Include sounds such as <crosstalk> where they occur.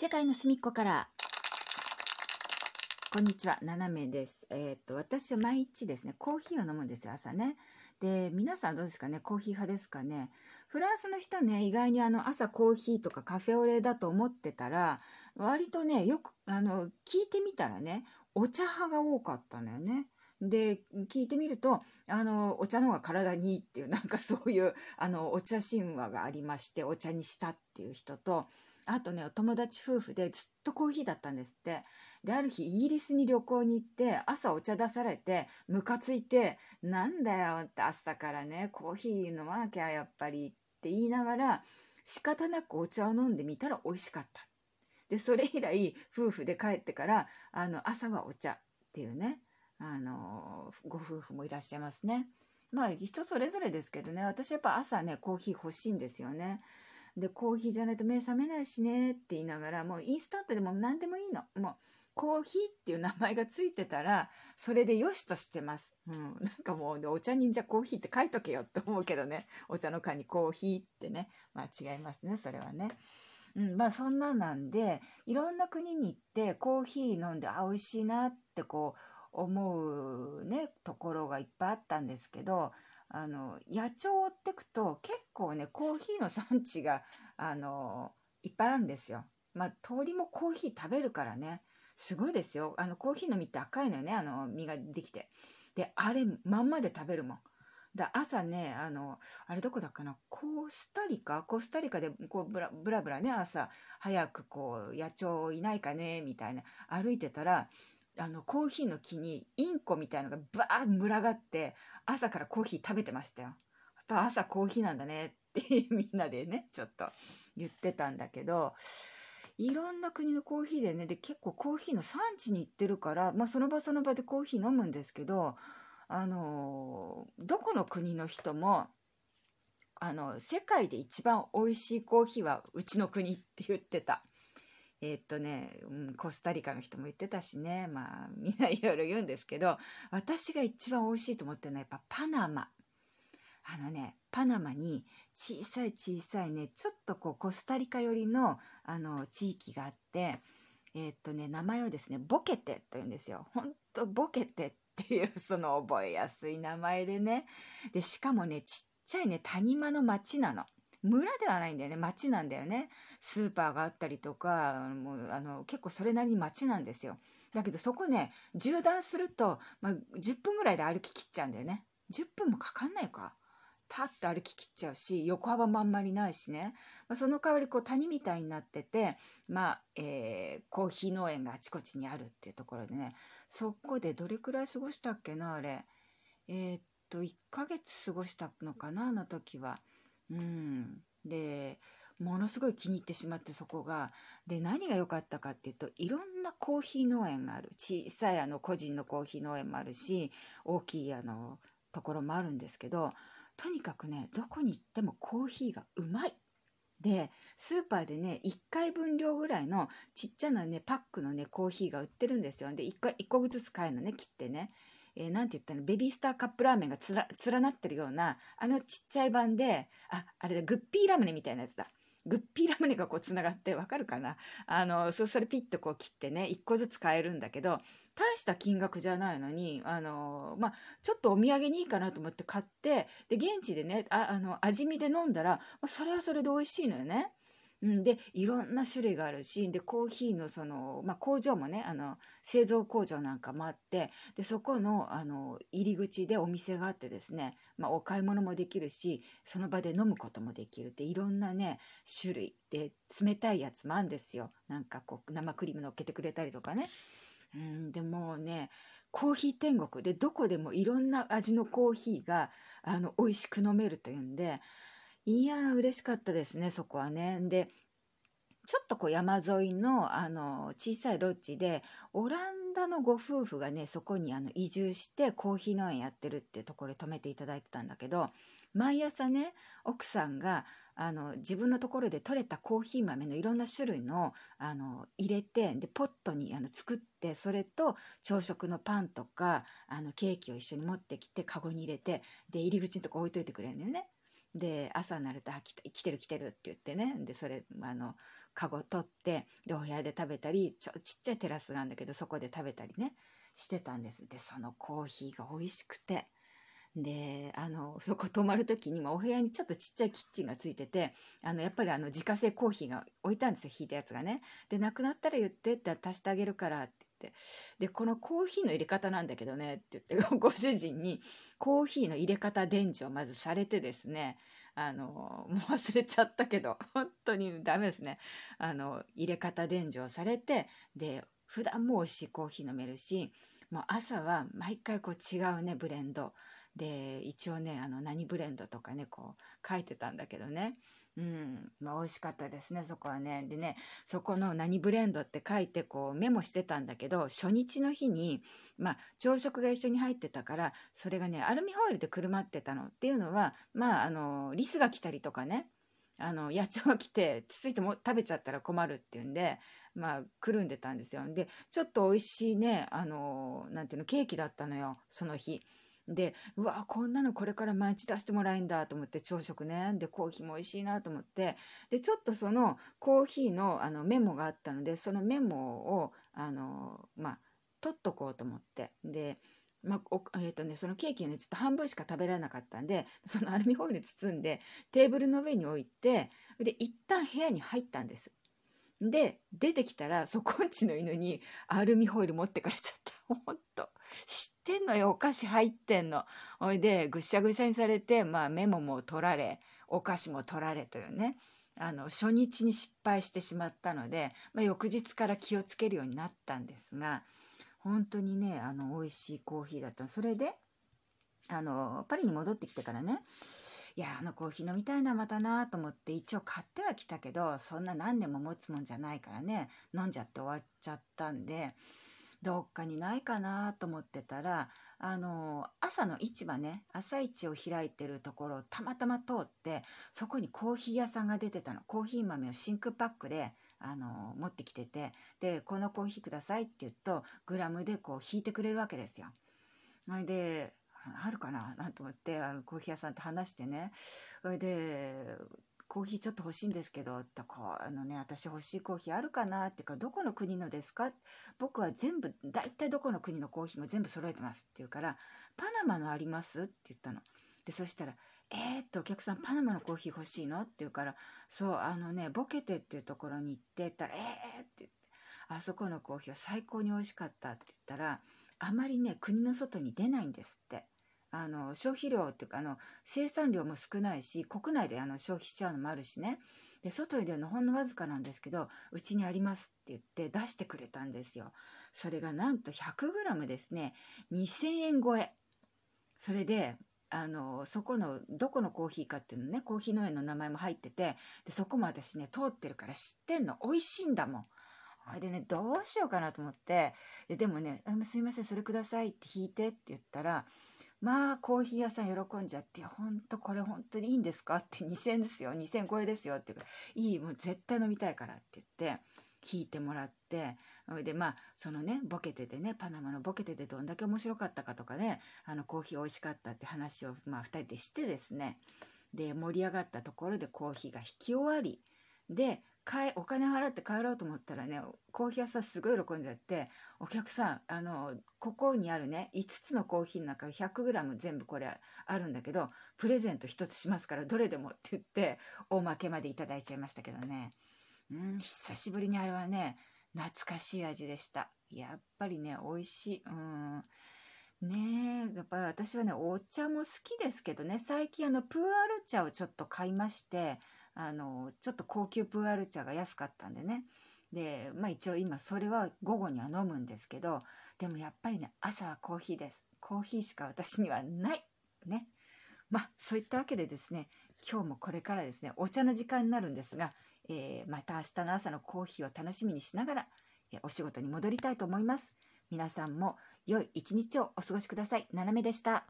世界の隅っこから。こんにちは、ななめです。えーっと、私は毎日ですね、コーヒーを飲むんですよ、朝ね。で、皆さんどうですかね、コーヒー派ですかね。フランスの人はね、意外にあの、朝コーヒーとかカフェオレだと思ってたら、割とね、よく、あの、聞いてみたらね、お茶派が多かったのよね。で、聞いてみると、あの、お茶の方が体にいいっていう、なんかそういう、あの、お茶神話がありまして、お茶にしたっていう人と、あとね、お友達夫婦でずっとコーヒーだったんですって。で、ある日、イギリスに旅行に行って、朝お茶出されて、ムカついて、なんだよって朝からね、コーヒー飲まなきゃやっぱりって言いながら、仕方なくお茶を飲んでみたら美味しかった。で、それ以来、夫婦で帰ってから、あの、朝はお茶っていうね、あの、ご夫婦もいらっしゃいますね。まあ、人それぞれですけどね、私やっぱ朝ね、コーヒー欲しいんですよね。で、コーヒーじゃないと目覚めないしねって言いながら、もうインスタントでも何でもいいの。もう、コーヒーっていう名前がついてたら、それでよしとしてます。うん。なんかもう、お茶にじゃコーヒーって書いとけよって思うけどね。お茶の間にコーヒーってね。まあ違いますね、それはね。うん、まあそんななんで、いろんな国に行ってコーヒー飲んで、あ、美味しいなってこう、思うね、ところがいっぱいあったんですけど、あの、野鳥を追ってくと結構ね、コーヒーの産地が、あの、いっぱいあるんですよ。まあ鳥もコーヒー食べるからね。すごいですよ。あの、コーヒーの実って赤いのよね、あの、実ができて。で、あれ、まんまで食べるもん。だ朝ね、あの、あれどこだっかな、コスタリカ？コスタリカで、こう、ブラブラブラね、朝、早くこう、野鳥いないかね、みたいな、歩いてたら、あの、コーヒーの木にインコみたいのがバーッ群がって、朝からコーヒー食べてましたよ。ぱ朝コーヒーなんだねってみんなでね、ちょっと言ってたんだけど、いろんな国のコーヒーでね、で、結構コーヒーの産地に行ってるから、まあその場その場でコーヒー飲むんですけど、あのどこの国の人も、あの、世界で一番美味しいコーヒーはうちの国って言ってた。えっとね、うん、コスタリカの人も言ってたしね、まあみんないろいろ言うんですけど、私が一番美味しいと思ってるのはやっぱパナマ。あのね、パナマに小さい小さいね、ちょっとこうコスタリカ寄りのあの地域があって、えーっとね、名前をですね、ボケテと言うんですよ。ほんとボケテっていう <laughs> その覚えやすい名前でね。で、しかもね、ちっちゃいね、谷間の町なの。村ではないんだよね、町なんだよね。スーパーがあったりとか、もうあの結構それなりに町なんですよ。だけどそこね、縦断すると、まあ、10分ぐらいで歩き切っちゃうんだよね。10分もかかんないか。たって歩き切っちゃうし、横幅もあんまりないしね。まあ、その代わりこう谷みたいになってて、まあ、えーコーヒー農園があちこちにあるっていうところでね、そこでどれくらい過ごしたっけな、あれ。えーっと、1ヶ月過ごしたのかな、あの時は。うん。で、ものすごい気に入ってしまってそこが。で、何が良かったかっていうと、いろんなコーヒー農園がある。小さいあの個人のコーヒー農園もあるし、大きいあのところもあるんですけど、とにかくね、どこに行ってもコーヒーがうまい。で、スーパーでね、1回分量ぐらいのちっちゃなね、パックのね、コーヒーが売ってるんですよ。で、1個 ,1 個ずつ買えるのね、切ってね。えーて言ったの、ベビースターカップラーメンが連なってるような、あのちっちゃい版で、あ、あれだ、グッピーラムネみたいなやつだ。グッピーラムネがこうつながってわかるかな？あの、そ、それピッとこう切ってね、1個ずつ買えるんだけど、大した金額じゃないのに、あの、まあ、ちょっとお土産にいいかなと思って買って、で、現地でね、あ、あの、味見で飲んだら、それはそれで美味しいのよね。うん、で、いろんな種類があるし、で、コーヒーのその、まあ、工場もね、あの、製造工場なんかもあって、で、そこの、あの、入り口でお店があってですね、まあ、お買い物もできるし、その場で飲むこともできるって、いろんなね、種類で、冷たいやつもあるんですよ。なんかこう、生クリーム乗っけてくれたりとかね。うん、でもね、コーヒー天国でどこでもいろんな味のコーヒーが、あの、美味しく飲めるというんで、いやー、嬉しかったですね、そこはね。で、ちょっとこう山沿いのあの小さいロッジでオランダのご夫婦がねそこにあの移住してコーヒー農園やってるってところで泊めていただいてたんだけど毎朝ね奥さんがあの自分のところで採れたコーヒー豆のいろんな種類のあの入れてでポットにあの作ってそれと朝食のパンとかあのケーキを一緒に持ってきてカゴに入れてで入り口のとこ置いといてくれるんだよね。で朝になると「あ来て来てる来てる」って言ってね。でそれあのカゴ取ってでお部屋で食べたりちょちっちゃいテラスがあるんだけどそこで食べたりねしてたんです。でそのコーヒーが美味しくて。であのそこ泊まる時に、まあ、お部屋にちょっとちっちゃいキッチンがついててあのやっぱりあの自家製コーヒーが置いたんですよ引いたやつがね。でなくなったら言ってって足してあげるからってでこのコーヒーの入れ方なんだけどねって言って <laughs> ご主人にコーヒーの入れ方伝授をまずされてですねあのもう忘れちゃったけど <laughs> 本当にダメですね。あの入れ方伝授をされてで普段も美味しいコーヒー飲めるしもう朝は毎回こう違うねブレンド。で一応ねあの何ブレンドとかねこう書いてたんだけどね。うんまあ、美味しかったですねそこはね。でねそこの何ブレンドって書いてこうメモしてたんだけど初日の日に、まあ、朝食が一緒に入ってたからそれがねアルミホイルでくるまってたのっていうのはまああのリスが来たりとかねあの野鳥が来てつついても食べちゃったら困るっていうんでまあくるんでたんですよ。でちょっと美味しいねあのなんていうのケーキだったのよその日。でうわこんなのこれから毎日出してもらえんだと思って朝食ね。でコーヒーも美味しいなと思って。でちょっとそのコーヒーのあのメモがあったのでそのメモをあのまあ取っとこうと思って。でまあおえーとね、そのケーキをねちょっと半分しか食べられなかったんでそのアルミホイル包んでテーブルの上に置いてで一旦部屋に入ったんです。で出てきたらそこんちの犬にアルミホイル持ってかれちゃった。<laughs> ほんと。知ってんのよお菓子入ってんのほいでぐしゃぐしゃにされて、まあ、メモも取られお菓子も取られというねあの初日に失敗してしまったので、まあ、翌日から気をつけるようになったんですが本当にねあの美味しいコーヒーだった。それであのパリに戻ってきてからねいやあのコーヒー飲みたいなまたなと思って一応買ってはきたけどそんな何年も持つもんじゃないからね飲んじゃって終わっちゃったんでどっかにないかなと思ってたらあの朝の市場ね朝市を開いてるところをたまたま通ってそこにコーヒー屋さんが出てたの。コーヒー豆を真空パックであの持ってきててでこのコーヒーくださいって言うとグラムでこう引いてくれるわけですよ。であるかな？なんて思ってあのコーヒー屋さんと話してね。それでコーヒーちょっと欲しいんですけど、とこう、あのね、私欲しいコーヒーあるかなっていうか、どこの国のですか？僕は全部、大体どこの国のコーヒーも全部揃えてますって言うから、パナマのありますって言ったの。で、そしたら、えー、っと、お客さん、パナマのコーヒー欲しいのって言うから、そう、あのね、ボケテっていうところに行ってったら、えーって言って、あそこのコーヒーは最高に美味しかったって言ったら、あまりね、国の外に出ないんですって。あの消費量っていうかあの生産量も少ないし国内であの消費しちゃうのもあるしね。で外に出るのほんのわずかなんですけどうちにありますって言って出してくれたんですよ。それがなんと 100g ですね。2000円超え。それであのそこのどこのコーヒーかっていうのねコーヒー農園の名前も入っててでそこも私ね通ってるから知ってんの。美味しいんだもん。あれでねどうしようかなと思って。ででもね「すいませんそれください」って引いてって言ったらまあコーヒー屋さん喜んじゃって「ほんとこれ本当にいいんですか?」って2000円ですよ2000超えですよって言うか「いいもう絶対飲みたいから」って言って引いてもらってそれでまあそのねボケてでねパナマのボケてでどんだけ面白かったかとかねあのコーヒー美味しかったって話をまあ2人でしてですねで盛り上がったところでコーヒーが引き終わりでお金払って帰ろうと思ったらねコーヒー屋さんすごい喜んじゃってお客さんあのここにあるね5つのコーヒーの中 100g 全部これあるんだけどプレゼント1つしますからどれでもって言っておまけまでいただいちゃいましたけどね。うん久しぶりにあれはね懐かしい味でした。やっぱりね美味しい。うん。ねえやっぱり私はねお茶も好きですけどね最近あのプーアル茶をちょっと買いましてあのちょっと高級プーアル茶が安かったんでね。でまあ一応今それは午後には飲むんですけどでもやっぱりね朝はコーヒーです。コーヒーしか私にはない。ね。まあそういったわけでですね今日もこれからですねお茶の時間になるんですが、えー、また明日の朝のコーヒーを楽しみにしながら、えー、お仕事に戻りたいと思います。皆さんも良い一日をお過ごしください。ななめでした。